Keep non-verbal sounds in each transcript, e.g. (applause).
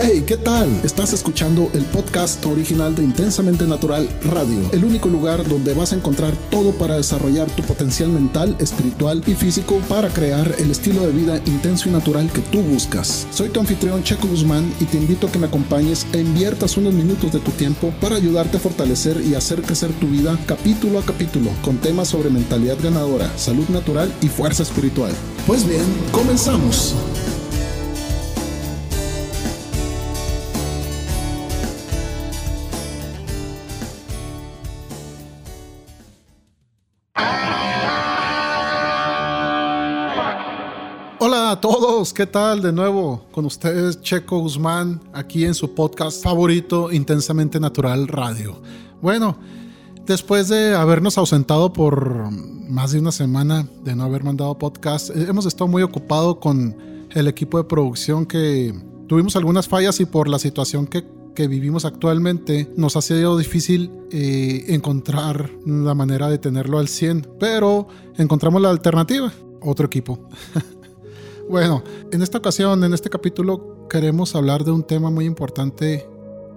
Hey, ¿qué tal? Estás escuchando el podcast original de Intensamente Natural Radio, el único lugar donde vas a encontrar todo para desarrollar tu potencial mental, espiritual y físico para crear el estilo de vida intenso y natural que tú buscas. Soy tu anfitrión Checo Guzmán y te invito a que me acompañes e inviertas unos minutos de tu tiempo para ayudarte a fortalecer y hacer crecer tu vida capítulo a capítulo con temas sobre mentalidad ganadora, salud natural y fuerza espiritual. Pues bien, comenzamos. Hola a todos, ¿qué tal? De nuevo con ustedes Checo Guzmán aquí en su podcast favorito Intensamente Natural Radio. Bueno, después de habernos ausentado por más de una semana de no haber mandado podcast, eh, hemos estado muy ocupados con el equipo de producción que tuvimos algunas fallas y por la situación que, vivimos actualmente nos ha sido difícil eh, encontrar la manera de tenerlo al 100, pero encontramos la alternativa, otro equipo. (laughs) Bueno, en esta ocasión, en este capítulo, queremos hablar de un tema muy importante,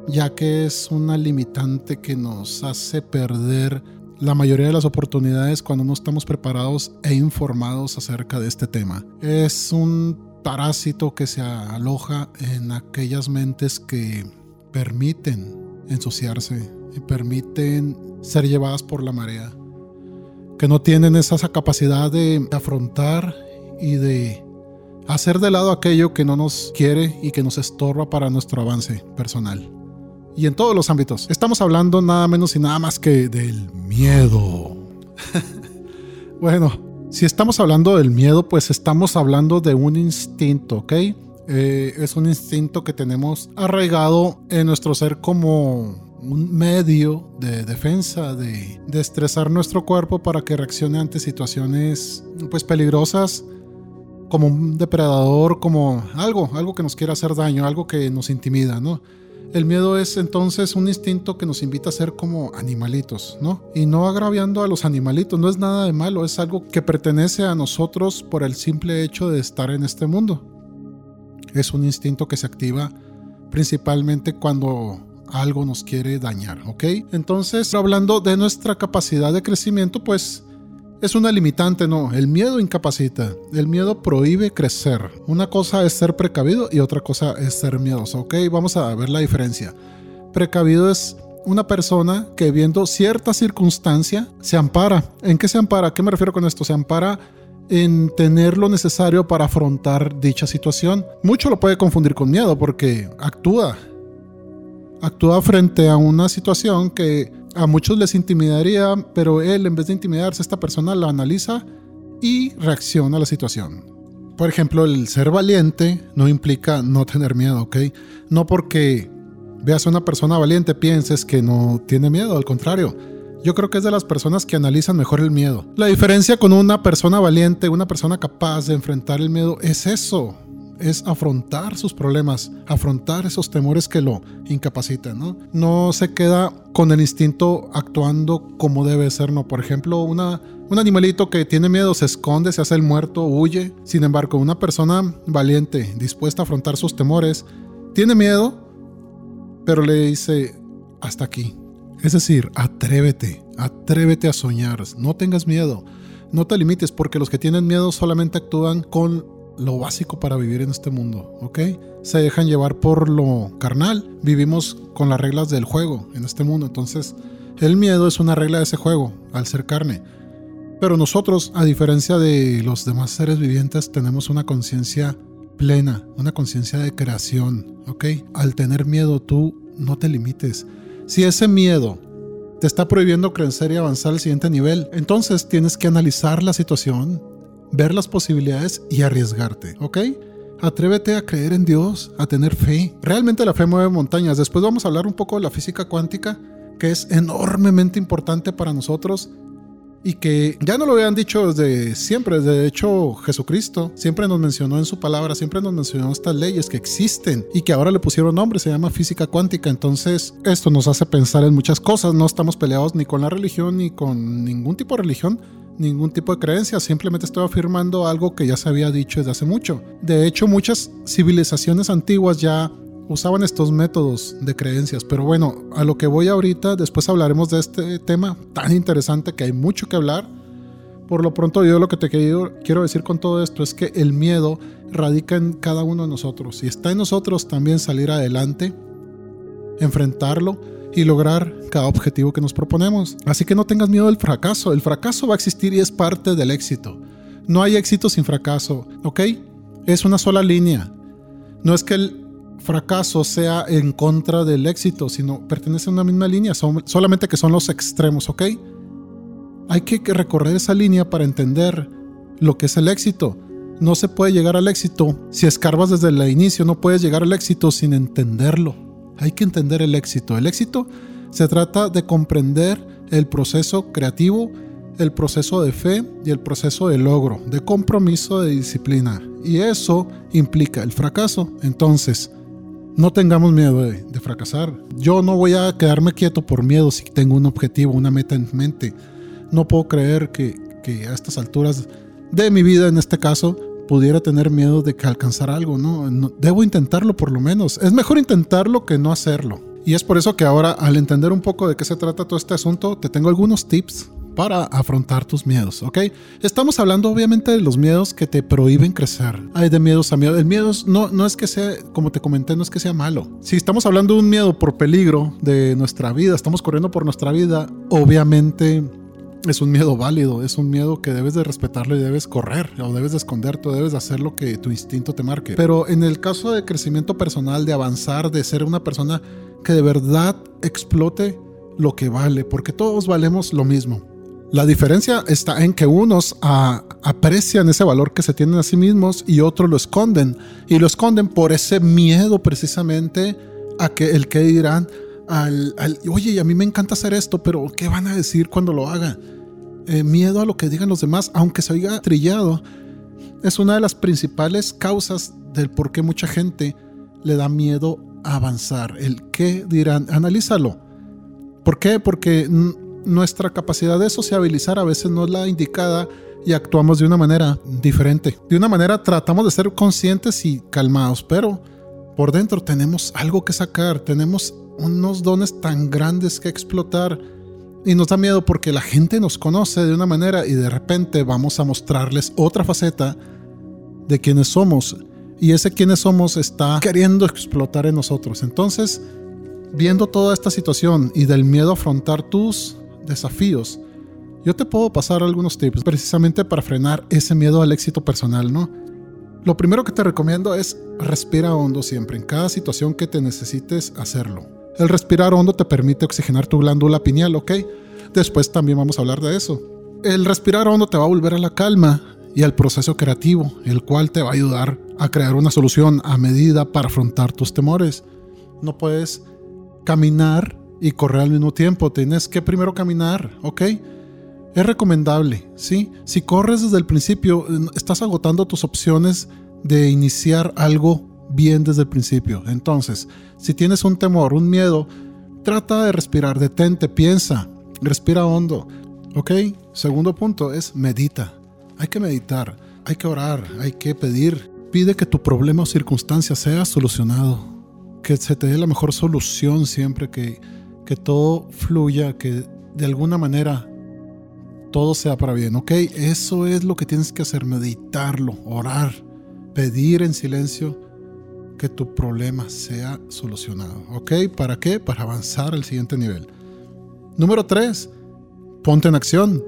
ya que es una limitante que nos hace perder la mayoría de las oportunidades cuando no estamos preparados e informados acerca de este tema. Es un parásito que se aloja en aquellas mentes que permiten ensuciarse y permiten ser llevadas por la marea, que no tienen esa capacidad de afrontar y de hacer de lado aquello que no nos quiere y que nos estorba para nuestro avance personal. Y en todos los ámbitos. Estamos hablando nada menos y nada más que del miedo. (laughs) bueno, si estamos hablando del miedo, pues estamos hablando de un instinto, ¿ok? Eh, es un instinto que tenemos arraigado en nuestro ser como un medio de defensa, de, de estresar nuestro cuerpo para que reaccione ante situaciones pues peligrosas como un depredador, como algo, algo que nos quiere hacer daño, algo que nos intimida, ¿no? El miedo es entonces un instinto que nos invita a ser como animalitos, ¿no? Y no agraviando a los animalitos, no es nada de malo, es algo que pertenece a nosotros por el simple hecho de estar en este mundo. Es un instinto que se activa principalmente cuando algo nos quiere dañar, ¿ok? Entonces, hablando de nuestra capacidad de crecimiento, pues es una limitante, no. El miedo incapacita. El miedo prohíbe crecer. Una cosa es ser precavido y otra cosa es ser miedoso. Ok, vamos a ver la diferencia. Precavido es una persona que viendo cierta circunstancia se ampara. ¿En qué se ampara? ¿A qué me refiero con esto? Se ampara en tener lo necesario para afrontar dicha situación. Mucho lo puede confundir con miedo porque actúa. Actúa frente a una situación que a muchos les intimidaría, pero él en vez de intimidarse, esta persona la analiza y reacciona a la situación. Por ejemplo, el ser valiente no implica no tener miedo, ¿ok? No porque veas a una persona valiente pienses que no tiene miedo, al contrario. Yo creo que es de las personas que analizan mejor el miedo. La diferencia con una persona valiente, una persona capaz de enfrentar el miedo, es eso es afrontar sus problemas, afrontar esos temores que lo incapacitan, ¿no? No se queda con el instinto actuando como debe ser, ¿no? Por ejemplo, una, un animalito que tiene miedo se esconde, se hace el muerto, huye. Sin embargo, una persona valiente, dispuesta a afrontar sus temores, tiene miedo, pero le dice, hasta aquí. Es decir, atrévete, atrévete a soñar, no tengas miedo, no te limites porque los que tienen miedo solamente actúan con lo básico para vivir en este mundo, ¿ok? Se dejan llevar por lo carnal. Vivimos con las reglas del juego en este mundo. Entonces, el miedo es una regla de ese juego, al ser carne. Pero nosotros, a diferencia de los demás seres vivientes, tenemos una conciencia plena, una conciencia de creación, ¿ok? Al tener miedo, tú no te limites. Si ese miedo te está prohibiendo crecer y avanzar al siguiente nivel, entonces tienes que analizar la situación, ver las posibilidades y arriesgarte, ¿ok? Atrévete a creer en Dios, a tener fe. Realmente la fe mueve montañas. Después vamos a hablar un poco de la física cuántica, que es enormemente importante para nosotros y que ya no lo habían dicho desde siempre. De hecho, Jesucristo siempre nos mencionó en su palabra, siempre nos mencionó estas leyes que existen y que ahora le pusieron nombre, se llama física cuántica. Entonces, esto nos hace pensar en muchas cosas. No estamos peleados ni con la religión ni con ningún tipo de religión ningún tipo de creencia, simplemente estoy afirmando algo que ya se había dicho desde hace mucho. De hecho, muchas civilizaciones antiguas ya usaban estos métodos de creencias. Pero bueno, a lo que voy ahorita, después hablaremos de este tema tan interesante que hay mucho que hablar. Por lo pronto yo lo que te quiero, quiero decir con todo esto es que el miedo radica en cada uno de nosotros y está en nosotros también salir adelante, enfrentarlo y lograr cada objetivo que nos proponemos. Así que no tengas miedo del fracaso. El fracaso va a existir y es parte del éxito. No hay éxito sin fracaso, ¿ok? Es una sola línea. No es que el fracaso sea en contra del éxito, sino pertenece a una misma línea, solamente que son los extremos, ¿ok? Hay que recorrer esa línea para entender lo que es el éxito. No se puede llegar al éxito si escarbas desde el inicio, no puedes llegar al éxito sin entenderlo. Hay que entender el éxito. El éxito se trata de comprender el proceso creativo, el proceso de fe y el proceso de logro, de compromiso, de disciplina. Y eso implica el fracaso. Entonces, no tengamos miedo de, fracasar. Yo no voy a quedarme quieto por miedo si tengo un objetivo, una meta en mente. No puedo creer que, a estas alturas de mi vida, en este caso, pudiera tener miedo de que alcanzar algo, ¿no? Debo intentarlo por lo menos. Es mejor intentarlo que no hacerlo. Y es por eso que ahora, al entender un poco de qué se trata todo este asunto, te tengo algunos tips para afrontar tus miedos, ¿ok? Estamos hablando obviamente de los miedos que te prohíben crecer. Hay de miedos a miedo. El miedo no, no es que sea, como te comenté, no es que sea malo. Si estamos hablando de un miedo por peligro de nuestra vida, estamos corriendo por nuestra vida, obviamente es un miedo válido, es un miedo que debes de respetarlo y debes correr o debes de esconderte o debes de hacer lo que tu instinto te marque. Pero en el caso de crecimiento personal, de avanzar, de ser una persona que de verdad explote lo que vale, porque todos valemos lo mismo. La diferencia está en que unos aprecian ese valor que se tienen a sí mismos y otros lo esconden. Y lo esconden por ese miedo precisamente a que el que dirán, al, oye, a mí me encanta hacer esto, pero ¿qué van a decir cuando lo haga? Eh, miedo a lo que digan los demás, aunque se oiga trillado, es una de las principales causas del por qué mucha gente le da miedo a avanzar. El qué dirán, analízalo. ¿Por qué? Porque nuestra capacidad de sociabilizar a veces no es la indicada y actuamos de una manera diferente. De una manera tratamos de ser conscientes y calmados, pero por dentro tenemos algo que sacar, tenemos unos dones tan grandes que explotar y nos da miedo porque la gente nos conoce de una manera y de repente vamos a mostrarles otra faceta de quienes somos y ese quienes somos está queriendo explotar en nosotros. Entonces, viendo toda esta situación y del miedo a afrontar tus desafíos, yo te puedo pasar algunos tips precisamente para frenar ese miedo al éxito personal, ¿no? Lo primero que te recomiendo es respira hondo siempre, en cada situación que te necesites hacerlo. El respirar hondo te permite oxigenar tu glándula pineal, ¿ok? Después también vamos a hablar de eso. El respirar hondo te va a volver a la calma y al proceso creativo, el cual te va a ayudar a crear una solución a medida para afrontar tus temores. No puedes caminar y correr al mismo tiempo, tienes que primero caminar, ¿ok? Es recomendable, ¿sí? Si corres desde el principio, estás agotando tus opciones de iniciar algo bien desde el principio. Entonces, si tienes un temor, un miedo, trata de respirar, detente, piensa, respira hondo. ¿Ok? Segundo punto es medita. Hay que meditar, hay que orar, hay que pedir. Pide que tu problema o circunstancia sea solucionado. Que se te dé la mejor solución siempre, que, que todo fluya, que de alguna manera todo sea para bien, ¿ok? Eso es lo que tienes que hacer, meditarlo, orar, pedir en silencio que tu problema sea solucionado. ¿Ok? ¿Para qué? Para avanzar al siguiente nivel. Número 3. Ponte en acción.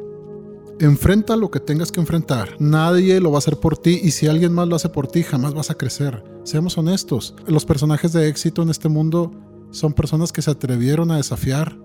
Enfrenta lo que tengas que enfrentar. Nadie lo va a hacer por ti y si alguien más lo hace por ti, jamás vas a crecer. Seamos honestos. Los personajes de éxito en este mundo son personas que se atrevieron a desafiar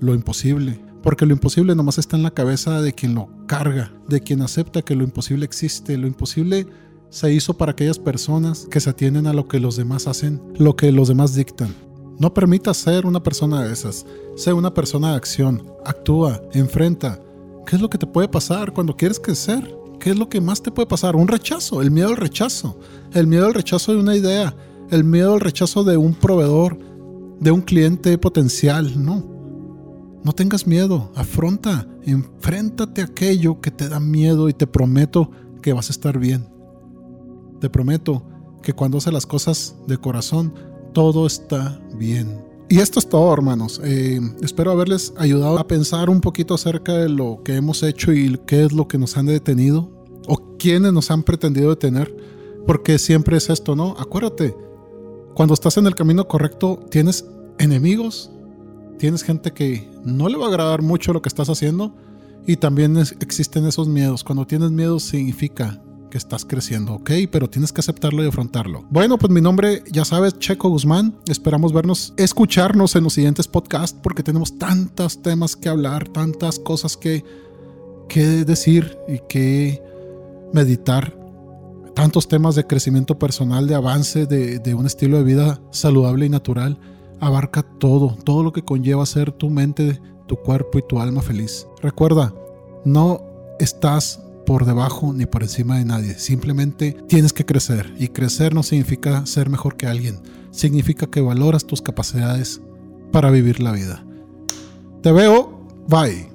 lo imposible. Porque lo imposible nomás está en la cabeza de quien lo carga, de quien acepta que lo imposible existe. Lo imposible se hizo para aquellas personas que se atienden a lo que los demás hacen, lo que los demás dictan. No permita ser una persona de esas. Sé una persona de acción. Actúa, enfrenta. ¿Qué es lo que te puede pasar cuando quieres crecer? ¿Qué es lo que más te puede pasar? Un rechazo, el miedo al rechazo. El miedo al rechazo de una idea. El miedo al rechazo de un proveedor, de un cliente potencial. No. No tengas miedo. Afronta. Enfréntate a aquello que te da miedo y te prometo que vas a estar bien. Te prometo que cuando haces las cosas de corazón, todo está bien. Y esto es todo, hermanos. Eh, espero haberles ayudado a pensar un poquito acerca de lo que hemos hecho y qué es lo que nos han detenido o quiénes nos han pretendido detener. Porque siempre es esto, ¿no? Acuérdate, cuando estás en el camino correcto, tienes enemigos, tienes gente que no le va a agradar mucho lo que estás haciendo y también existen esos miedos. Cuando tienes miedo significa que estás creciendo, ¿ok? Pero tienes que aceptarlo y afrontarlo. Bueno, pues mi nombre, ya sabes, Checo Guzmán. Esperamos vernos, escucharnos en los siguientes podcasts porque tenemos tantos temas que hablar, tantas cosas que, que decir y que meditar. Tantos temas de crecimiento personal, de avance, de, de un estilo de vida saludable y natural. Abarca todo, todo lo que conlleva ser tu mente, tu cuerpo y tu alma feliz. Recuerda, no estás por debajo ni por encima de nadie. Simplemente tienes que crecer. Y crecer no significa ser mejor que alguien. Significa que valoras tus capacidades para vivir la vida. Te veo. Bye.